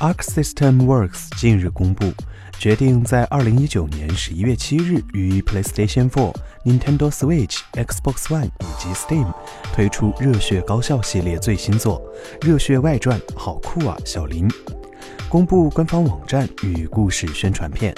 Arc System Works 近日公布，决定在二零一九年十一月七日于 PlayStation 4、Nintendo Switch、Xbox One 以及 Steam 推出《热血高校》系列最新作《热血外传》，好酷啊，小林！公布官方网站与故事宣传片。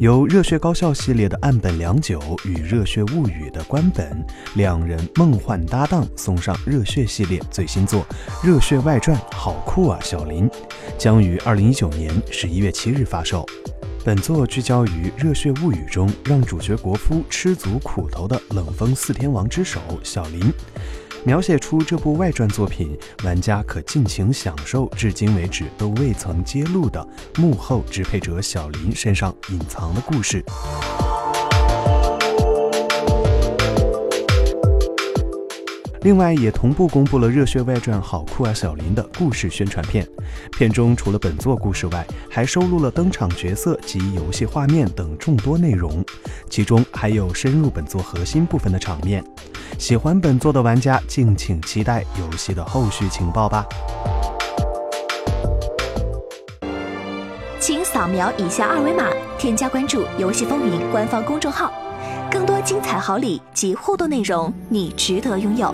由《热血高校》系列的岸本良久与《热血物语》的关本两人梦幻搭档，送上《热血》系列最新作《热血外传》，好酷啊！小林将于二零一九年十一月七日发售。本作聚焦于《热血物语》中让主角国夫吃足苦头的冷锋四天王之首小林。描写出这部外传作品，玩家可尽情享受至今为止都未曾揭露的幕后支配者小林身上隐藏的故事。另外，也同步公布了《热血外传》好酷啊小林的故事宣传片。片中除了本作故事外，还收录了登场角色及游戏画面等众多内容，其中还有深入本作核心部分的场面。喜欢本作的玩家，敬请期待游戏的后续情报吧。请扫描以下二维码，添加关注“游戏风云”官方公众号，更多精彩好礼及互动内容，你值得拥有。